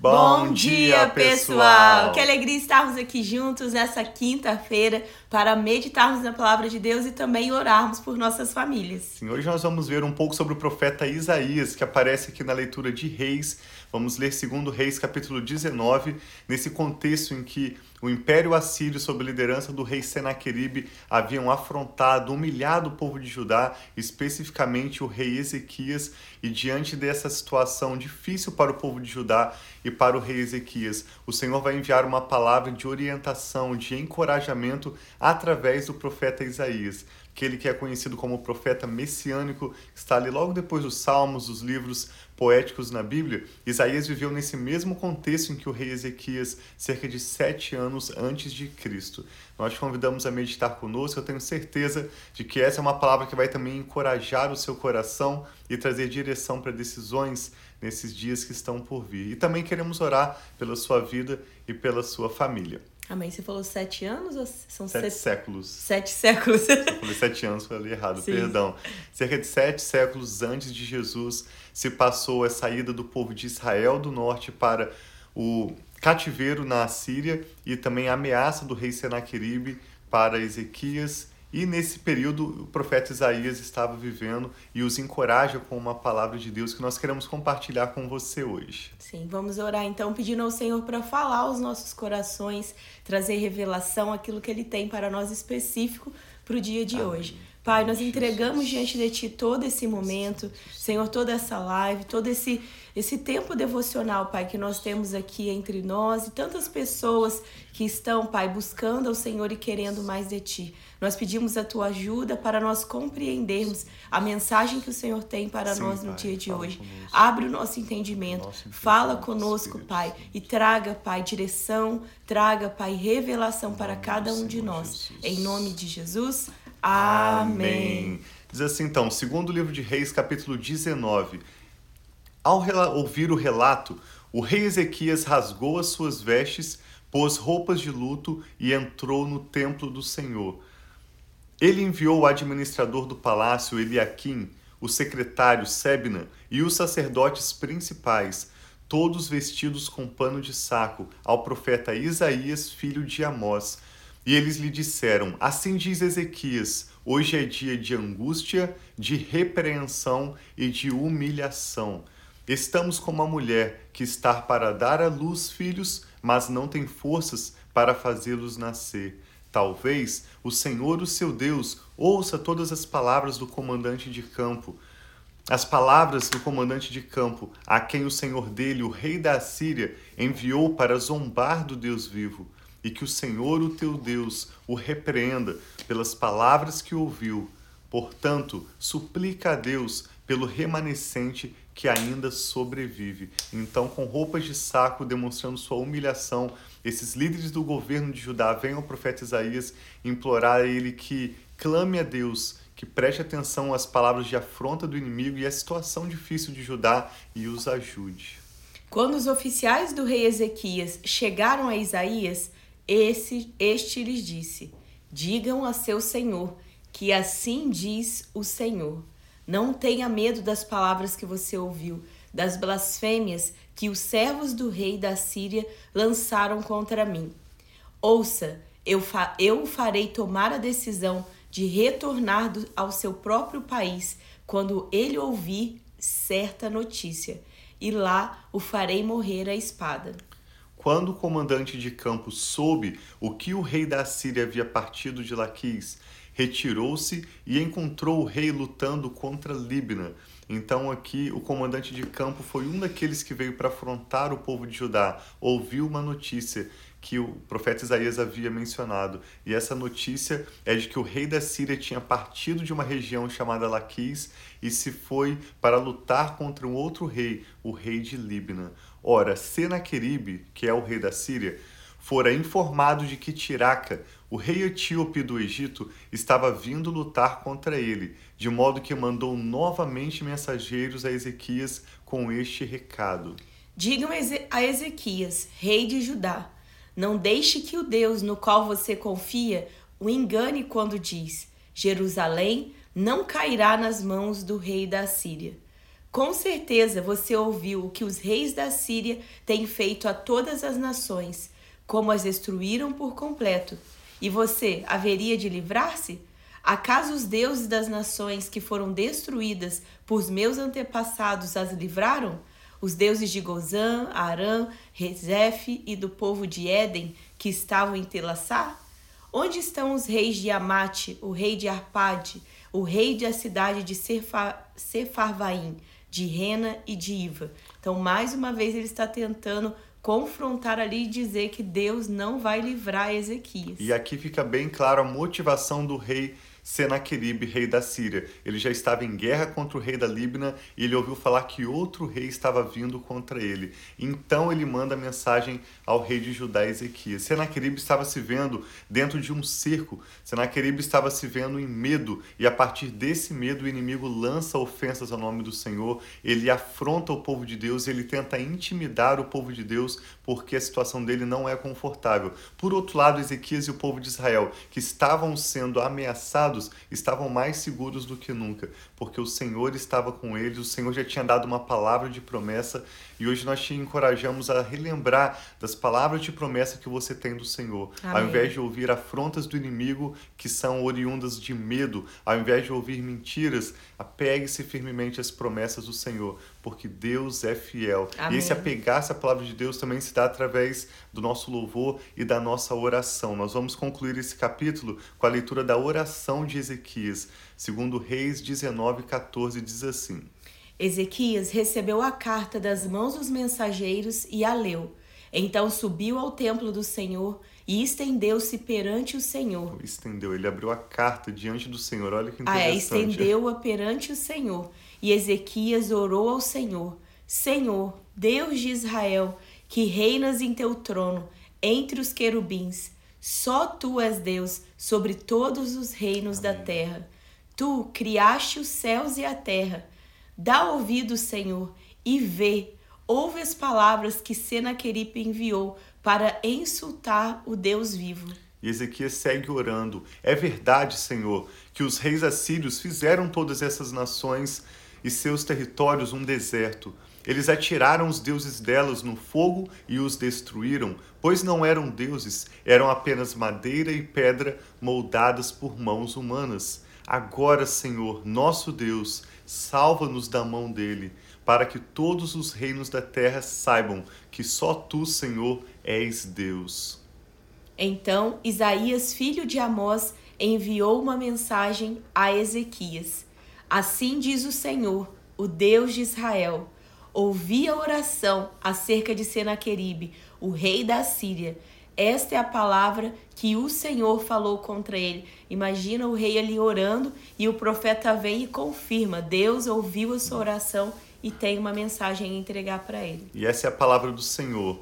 Bom, dia, pessoal! Que alegria estarmos aqui juntos nessa quinta-feira para meditarmos na palavra de Deus e também orarmos por nossas famílias. Sim, hoje nós vamos ver um pouco sobre o profeta Isaías, que aparece aqui na leitura de Reis. Vamos ler segundo Reis, capítulo 19, nesse contexto em que o Império Assírio, sob a liderança do rei Senaqueribe, haviam afrontado, humilhado o povo de Judá, especificamente o rei Ezequias, e diante dessa situação difícil para o povo de Judá e para o rei Ezequias, o Senhor vai enviar uma palavra de orientação, de encorajamento através do profeta Isaías aquele que é conhecido como profeta messiânico, está ali logo depois dos Salmos, dos livros poéticos na Bíblia. Isaías viveu nesse mesmo contexto em que o rei Ezequias, cerca de sete anos antes de Cristo. Nós te convidamos a meditar conosco. Eu tenho certeza de que essa é uma palavra que vai também encorajar o seu coração e trazer direção para decisões nesses dias que estão por vir. E também queremos orar pela sua vida e pela sua família. Amém. Você falou sete anos ou são sete, sete... séculos? Sete séculos. Eu falei sete anos, falei errado, Sim. perdão. Cerca de sete séculos antes de Jesus se passou a saída do povo de Israel do norte para o cativeiro na Síria e também a ameaça do rei Senaqueribe para Ezequias e nesse período o profeta Isaías estava vivendo e os encoraja com uma palavra de Deus que nós queremos compartilhar com você hoje. Sim, vamos orar então pedindo ao Senhor para falar aos nossos corações, trazer revelação, aquilo que Ele tem para nós específico para o dia de Amém. hoje. Pai, nós entregamos diante de Ti todo esse momento, Senhor, toda essa live, todo esse, esse tempo devocional, Pai, que nós temos aqui entre nós e tantas pessoas que estão, Pai, buscando ao Senhor e querendo mais de Ti. Nós pedimos a Tua ajuda para nós compreendermos a mensagem que o Senhor tem para Sim, nós no pai, dia de hoje. Conosco. Abre o nosso entendimento, nosso fala conosco, Pai, e traga, Pai, direção, traga, Pai, revelação para cada um de nós. Em nome de Jesus. Amém. Diz assim então, segundo livro de Reis, capítulo 19. Ao ouvir o relato, o rei Ezequias rasgou as suas vestes, pôs roupas de luto e entrou no templo do Senhor. Ele enviou o administrador do palácio Eliaquim, o secretário Sebna e os sacerdotes principais, todos vestidos com pano de saco, ao profeta Isaías, filho de Amós, e eles lhe disseram: Assim diz Ezequias: Hoje é dia de angústia, de repreensão e de humilhação. Estamos como a mulher que está para dar à luz filhos, mas não tem forças para fazê-los nascer. Talvez o Senhor, o seu Deus, ouça todas as palavras do comandante de campo. As palavras do comandante de campo, a quem o senhor dele, o rei da Assíria, enviou para zombar do Deus vivo e que o Senhor, o teu Deus, o repreenda pelas palavras que ouviu. Portanto, suplica a Deus pelo remanescente que ainda sobrevive. Então, com roupas de saco, demonstrando sua humilhação, esses líderes do governo de Judá vêm ao profeta Isaías implorar a ele que clame a Deus, que preste atenção às palavras de afronta do inimigo e à situação difícil de Judá e os ajude. Quando os oficiais do rei Ezequias chegaram a Isaías, esse, este lhes disse: Digam a seu senhor que assim diz o Senhor. Não tenha medo das palavras que você ouviu, das blasfêmias que os servos do rei da Síria lançaram contra mim. Ouça, eu, fa eu farei tomar a decisão de retornar do, ao seu próprio país quando ele ouvir certa notícia, e lá o farei morrer à espada. Quando o comandante de campo soube o que o rei da Síria havia partido de Laquis, retirou-se e encontrou o rei lutando contra Libna. Então aqui o comandante de campo foi um daqueles que veio para afrontar o povo de Judá, ouviu uma notícia que o profeta Isaías havia mencionado. E essa notícia é de que o rei da Síria tinha partido de uma região chamada Laquis e se foi para lutar contra um outro rei, o rei de Libna. Ora, Senaqueribe, que é o rei da Síria, fora informado de que Tiraca, o rei etíope do Egito, estava vindo lutar contra ele, de modo que mandou novamente mensageiros a Ezequias com este recado: Digam a Ezequias, rei de Judá, não deixe que o Deus no qual você confia o engane quando diz: Jerusalém não cairá nas mãos do rei da Síria Com certeza você ouviu o que os reis da Síria têm feito a todas as nações, como as destruíram por completo. E você haveria de livrar-se? Acaso os deuses das nações que foram destruídas por meus antepassados as livraram? Os deuses de Gozã, Arã, Rezef e do povo de Éden que estavam em Telassá? Onde estão os reis de Amate, o rei de Arpade, o rei da cidade de Sefarvaim, de Rena e de Iva. Então, mais uma vez, ele está tentando confrontar ali e dizer que Deus não vai livrar Ezequias. E aqui fica bem claro a motivação do rei Senaqueribe, rei da Síria. Ele já estava em guerra contra o rei da Líbana e ele ouviu falar que outro rei estava vindo contra ele. Então ele manda mensagem ao rei de Judá, Ezequias. Senaqueribe estava se vendo dentro de um cerco. Senaqueribe estava se vendo em medo e a partir desse medo o inimigo lança ofensas ao nome do Senhor. Ele afronta o povo de Deus, ele tenta intimidar o povo de Deus porque a situação dele não é confortável. Por outro lado, Ezequias e o povo de Israel, que estavam sendo ameaçados estavam mais seguros do que nunca, porque o Senhor estava com eles, o Senhor já tinha dado uma palavra de promessa e hoje nós te encorajamos a relembrar das palavras de promessa que você tem do Senhor. Amém. Ao invés de ouvir afrontas do inimigo que são oriundas de medo, ao invés de ouvir mentiras, apegue-se firmemente às promessas do Senhor, porque Deus é fiel. Amém. E esse apegar-se à palavra de Deus também se dá através do nosso louvor e da nossa oração. Nós vamos concluir esse capítulo com a leitura da oração de Ezequias, segundo Reis 19, 14, diz assim. Ezequias recebeu a carta das mãos dos mensageiros e a leu. Então subiu ao templo do Senhor e estendeu-se perante o Senhor. Estendeu, ele abriu a carta diante do Senhor. Olha que interessante. Ah, é, estendeu-a perante o Senhor. E Ezequias orou ao Senhor: Senhor, Deus de Israel, que reinas em teu trono entre os querubins, só tu és Deus sobre todos os reinos Amém. da terra. Tu criaste os céus e a terra. Dá ouvido, Senhor, e vê, ouve as palavras que Senaqueripe enviou para insultar o Deus vivo. E Ezequias segue orando. É verdade, Senhor, que os reis assírios fizeram todas essas nações e seus territórios um deserto. Eles atiraram os deuses delas no fogo e os destruíram, pois não eram deuses, eram apenas madeira e pedra moldadas por mãos humanas. Agora, Senhor, nosso Deus, salva-nos da mão dele, para que todos os reinos da terra saibam que só tu, Senhor, és Deus. Então Isaías, filho de Amós, enviou uma mensagem a Ezequias. Assim diz o Senhor, o Deus de Israel: Ouvi a oração acerca de Senaqueribe, o rei da Síria. Esta é a palavra que o Senhor falou contra ele. Imagina o rei ali orando e o profeta vem e confirma: Deus ouviu a sua oração e tem uma mensagem a entregar para ele. E essa é a palavra do Senhor.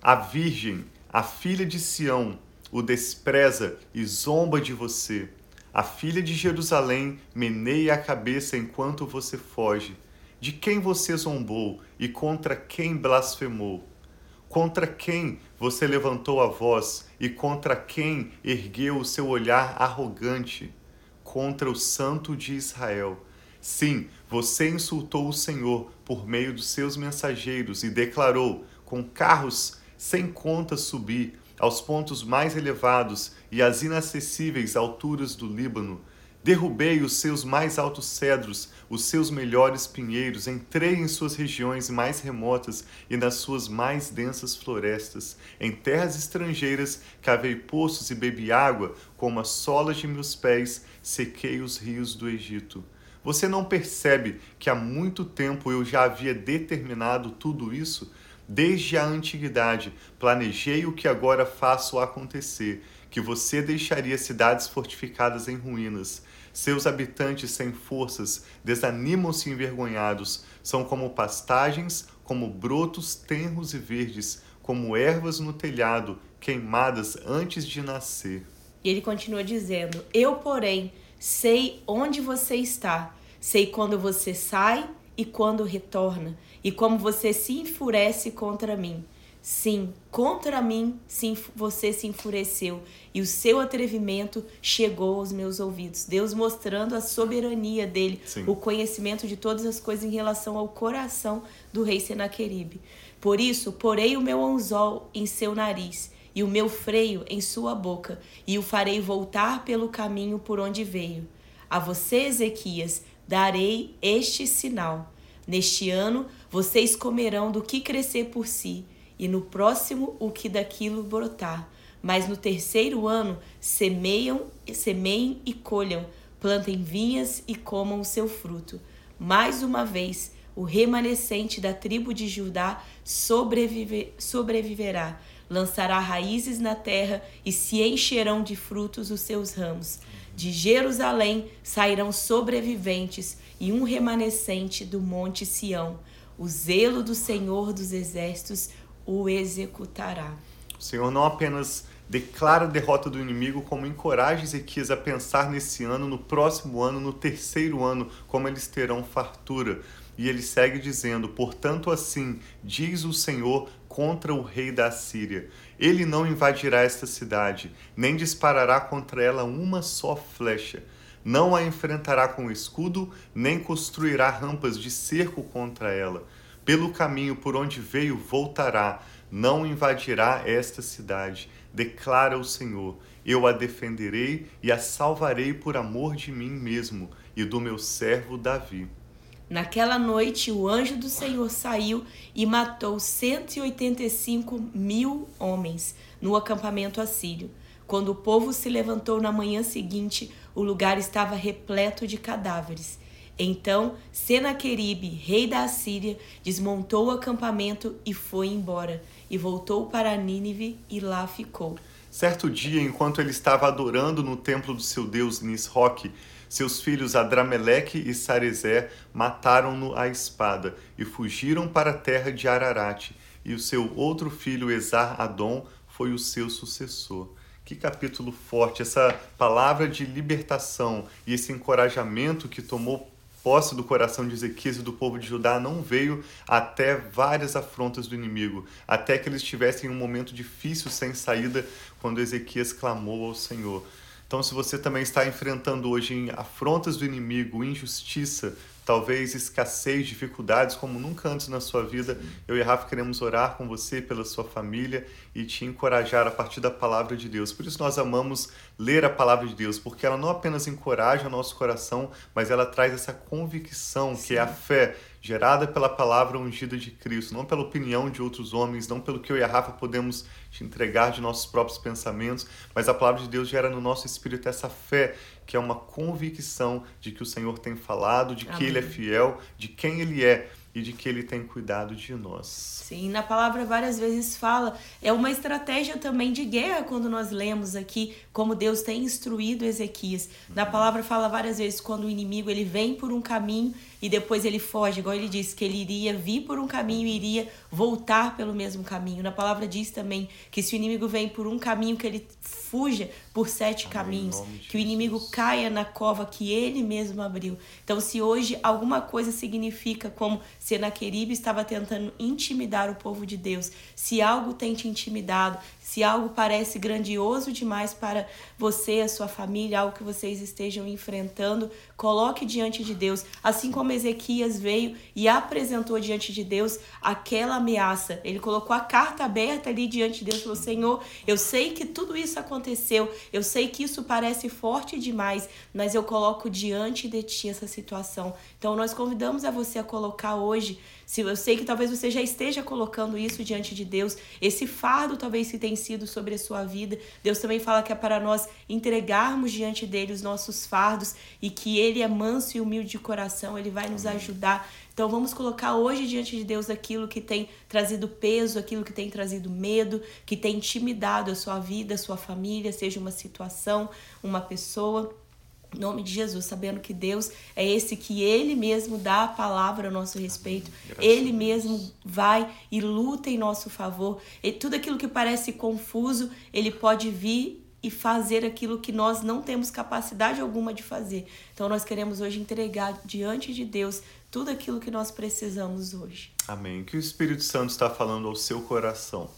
A virgem, a filha de Sião, o despreza e zomba de você. A filha de Jerusalém meneia a cabeça enquanto você foge. De quem você zombou e contra quem blasfemou? Contra quem você levantou a voz e contra quem ergueu o seu olhar arrogante? Contra o Santo de Israel. Sim, você insultou o Senhor por meio dos seus mensageiros e declarou: com carros sem conta subi aos pontos mais elevados e às inacessíveis alturas do Líbano. Derrubei os seus mais altos cedros, os seus melhores pinheiros, entrei em suas regiões mais remotas e nas suas mais densas florestas. Em terras estrangeiras cavei poços e bebi água, como as solas de meus pés sequei os rios do Egito. Você não percebe que há muito tempo eu já havia determinado tudo isso? Desde a antiguidade, planejei o que agora faço acontecer, que você deixaria cidades fortificadas em ruínas. Seus habitantes sem forças desanimam-se envergonhados, são como pastagens, como brotos tenros e verdes, como ervas no telhado, queimadas antes de nascer. E ele continua dizendo: Eu, porém, sei onde você está, sei quando você sai e quando retorna, e como você se enfurece contra mim. Sim, contra mim sim, você se enfureceu e o seu atrevimento chegou aos meus ouvidos. Deus mostrando a soberania dele, sim. o conhecimento de todas as coisas em relação ao coração do rei Senaqueribe. Por isso, porei o meu anzol em seu nariz e o meu freio em sua boca, e o farei voltar pelo caminho por onde veio. A você, Ezequias, darei este sinal. Neste ano vocês comerão do que crescer por si e no próximo o que daquilo brotar. Mas no terceiro ano semeiam, semeiem e colham, plantem vinhas e comam o seu fruto. Mais uma vez, o remanescente da tribo de Judá sobrevive, sobreviverá, lançará raízes na terra e se encherão de frutos os seus ramos. De Jerusalém sairão sobreviventes e um remanescente do monte Sião. O zelo do Senhor dos exércitos o executará. O Senhor não apenas declara a derrota do inimigo, como encoraja Ezequias a pensar nesse ano, no próximo ano, no terceiro ano, como eles terão fartura. E ele segue dizendo: Portanto, assim diz o Senhor contra o rei da Síria: Ele não invadirá esta cidade, nem disparará contra ela uma só flecha. Não a enfrentará com escudo, nem construirá rampas de cerco contra ela pelo caminho por onde veio voltará, não invadirá esta cidade, declara o Senhor. Eu a defenderei e a salvarei por amor de mim mesmo e do meu servo Davi. Naquela noite, o anjo do Senhor saiu e matou 185 mil homens no acampamento assírio. Quando o povo se levantou na manhã seguinte, o lugar estava repleto de cadáveres. Então Senaqueribe, rei da Assíria, desmontou o acampamento e foi embora, e voltou para Nínive e lá ficou. Certo dia, enquanto ele estava adorando no templo do seu deus Nisroque, seus filhos Adrameleque e Sarezer mataram-no à espada e fugiram para a terra de Ararat, e o seu outro filho Esar-Adom foi o seu sucessor. Que capítulo forte, essa palavra de libertação e esse encorajamento que tomou posse do coração de Ezequias e do povo de Judá não veio até várias afrontas do inimigo, até que eles estivessem em um momento difícil sem saída, quando Ezequias clamou ao Senhor. Então, se você também está enfrentando hoje afrontas do inimigo, injustiça, talvez escassez, dificuldades como nunca antes na sua vida, eu e Rafa queremos orar com você, pela sua família e te encorajar a partir da palavra de Deus. Por isso nós amamos ler a palavra de Deus, porque ela não apenas encoraja o nosso coração, mas ela traz essa convicção Sim. que é a fé gerada pela palavra ungida de Cristo, não pela opinião de outros homens, não pelo que eu e a Rafa podemos te entregar de nossos próprios pensamentos, mas a palavra de Deus gera no nosso espírito essa fé, que é uma convicção de que o Senhor tem falado, de que Amém. Ele é fiel, de quem Ele é e de que ele tem cuidado de nós. Sim, na palavra várias vezes fala, é uma estratégia também de guerra quando nós lemos aqui como Deus tem instruído Ezequias. Na uhum. palavra fala várias vezes quando o inimigo ele vem por um caminho e depois ele foge, igual ele disse que ele iria vir por um caminho e iria voltar pelo mesmo caminho. Na palavra diz também que se o inimigo vem por um caminho que ele fuja por sete Amém, caminhos, que o inimigo caia na cova que ele mesmo abriu. Então, se hoje alguma coisa significa como Senaqueribe estava tentando intimidar o povo de Deus, se algo tem te intimidado, se algo parece grandioso demais para você, a sua família, algo que vocês estejam enfrentando, coloque diante de Deus. Assim como Ezequias veio e apresentou diante de Deus aquela ameaça. Ele colocou a carta aberta ali diante de Deus e falou: Senhor, eu sei que tudo isso aconteceu, eu sei que isso parece forte demais, mas eu coloco diante de ti essa situação. Então nós convidamos a você a colocar hoje se eu sei que talvez você já esteja colocando isso diante de Deus, esse fardo talvez que tem sido sobre a sua vida, Deus também fala que é para nós entregarmos diante dele os nossos fardos e que ele é manso e humilde de coração, ele vai nos ajudar. Então vamos colocar hoje diante de Deus aquilo que tem trazido peso, aquilo que tem trazido medo, que tem intimidado a sua vida, a sua família, seja uma situação, uma pessoa. Em nome de Jesus, sabendo que Deus é esse que Ele mesmo dá a palavra a nosso respeito, Graças Ele mesmo vai e luta em nosso favor. E tudo aquilo que parece confuso, Ele pode vir e fazer aquilo que nós não temos capacidade alguma de fazer. Então nós queremos hoje entregar diante de Deus tudo aquilo que nós precisamos hoje. Amém. Que o Espírito Santo está falando ao seu coração.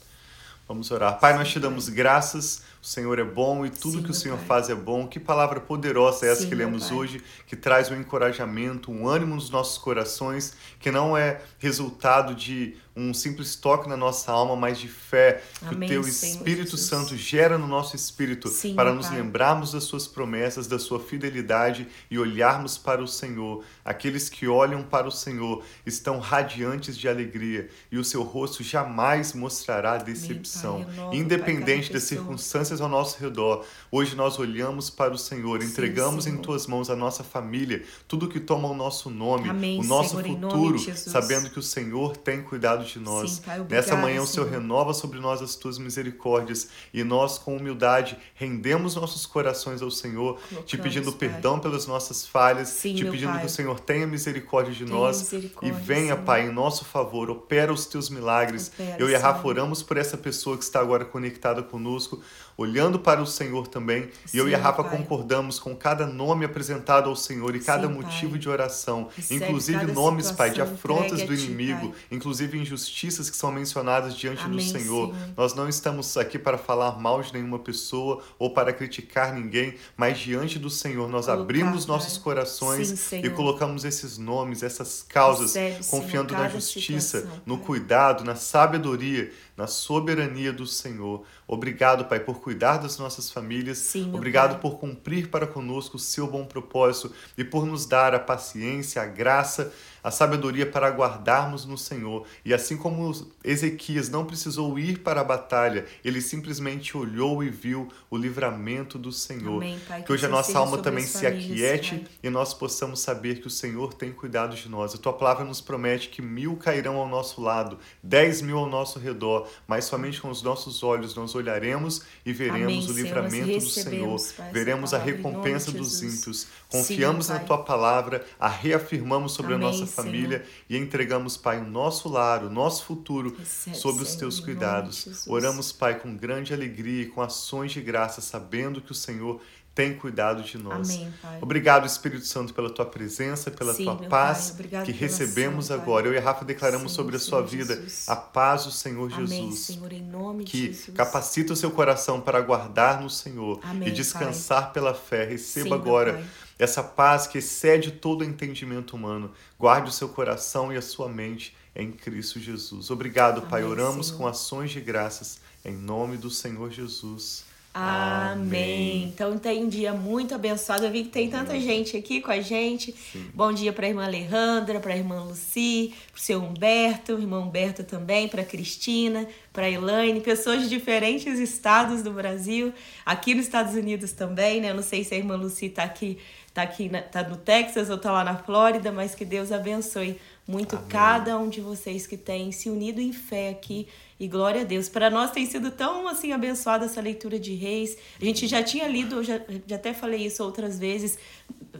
Vamos orar. Pai, nós te damos graças o Senhor é bom e tudo Sim, que o Senhor pai. faz é bom. Que palavra poderosa é essa Sim, que lemos hoje, que traz um encorajamento, um ânimo nos nossos corações, que não é resultado de um simples toque na nossa alma, mas de fé Amém, que o teu Espírito Santo gera no nosso espírito Sim, para nos pai. lembrarmos das suas promessas, da sua fidelidade e olharmos para o Senhor. Aqueles que olham para o Senhor estão radiantes de alegria e o seu rosto jamais mostrará decepção, Amém, Independente das circunstâncias circunstâncias ao nosso redor. Hoje nós olhamos para o Senhor, entregamos sim, em tuas mãos a nossa família, tudo que toma o nosso nome, Amém, o nosso Senhor, futuro, sabendo que o Senhor tem cuidado de nós. Sim, pai, obrigado, Nessa manhã o Senhor renova sobre nós as tuas misericórdias e nós com humildade rendemos nossos corações ao Senhor, Colocamos, te pedindo pai. perdão pelas nossas falhas, sim, te pedindo pai. que o Senhor tenha misericórdia de tenha nós e venha. Pai, em nosso favor, opera os teus milagres. Opera, Eu e a Rafa oramos por essa pessoa que está agora conectada conosco olhando para o Senhor também. Sim, e eu e a Rafa pai. concordamos com cada nome apresentado ao Senhor e cada Sim, motivo pai. de oração, Recebe inclusive nomes, Pai, de afrontas do inimigo, inclusive injustiças que são mencionadas diante Amém, do Senhor. Senhor. Nós não estamos aqui para falar mal de nenhuma pessoa ou para criticar ninguém, mas diante do Senhor nós Colocar, abrimos nossos corações Sim, e colocamos esses nomes, essas causas, Recebe, confiando Senhor, na justiça, situação, no cuidado, na sabedoria na soberania do Senhor. Obrigado, Pai, por cuidar das nossas famílias. Sim, Obrigado por cumprir para conosco o seu bom propósito e por nos dar a paciência, a graça a sabedoria para aguardarmos no Senhor. E assim como Ezequias não precisou ir para a batalha, ele simplesmente olhou e viu o livramento do Senhor. Amém, pai, que, que hoje a nossa alma também se aquiete pai. e nós possamos saber que o Senhor tem cuidado de nós. A tua palavra nos promete que mil cairão ao nosso lado, dez mil ao nosso redor, mas somente com os nossos olhos nós olharemos e veremos Amém, o livramento do Senhor, pai, veremos a recompensa dos ímpios. Confiamos Sim, na tua palavra, a reafirmamos sobre Amém, a nossa família Senhor. e entregamos, Pai, o nosso lar, o nosso futuro Recebe, sob os teus cuidados. Oramos, Pai, com grande alegria e com ações de graça, sabendo que o Senhor tem cuidado de nós. Amém, Pai. Obrigado, Espírito Santo, pela tua presença, pela Sim, tua paz que recebemos agora. Eu e a Rafa declaramos Sim, sobre a sua Senhor vida Jesus. a paz do Senhor Amém, Jesus. Senhor, em nome que de Jesus. capacita o seu coração para guardar no Senhor Amém, e descansar Pai. pela fé. Receba agora essa paz que excede todo entendimento humano. Guarde o seu coração e a sua mente em Cristo Jesus. Obrigado, Pai. Oramos Senhor. com ações de graças em nome do Senhor Jesus. Amém. Então tem um dia muito abençoado. Eu vi que tem tanta gente aqui com a gente. Sim. Bom dia para a irmã Alejandra, para a irmã Luci, para o seu Humberto, irmão Humberto também, para Cristina, para Elaine, pessoas de diferentes estados do Brasil, aqui nos Estados Unidos também, né? Eu não sei se a irmã Luci está aqui, tá aqui na, tá no Texas ou está lá na Flórida, mas que Deus abençoe muito Amém. cada um de vocês que tem se unido em fé aqui e glória a Deus. Para nós tem sido tão assim abençoada essa leitura de Reis. A gente já tinha lido, já, já até falei isso outras vezes,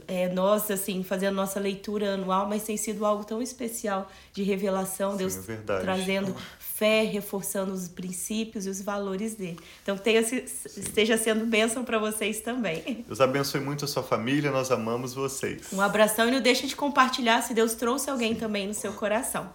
é, nós assim fazendo nossa leitura anual, mas tem sido algo tão especial de revelação, Sim, Deus é trazendo fé, reforçando os princípios e os valores dele. Então tenha, esteja sendo bênção para vocês também. Deus abençoe muito a sua família, nós amamos vocês. Um abração e não deixe de compartilhar se Deus trouxe alguém Sim. também no seu coração.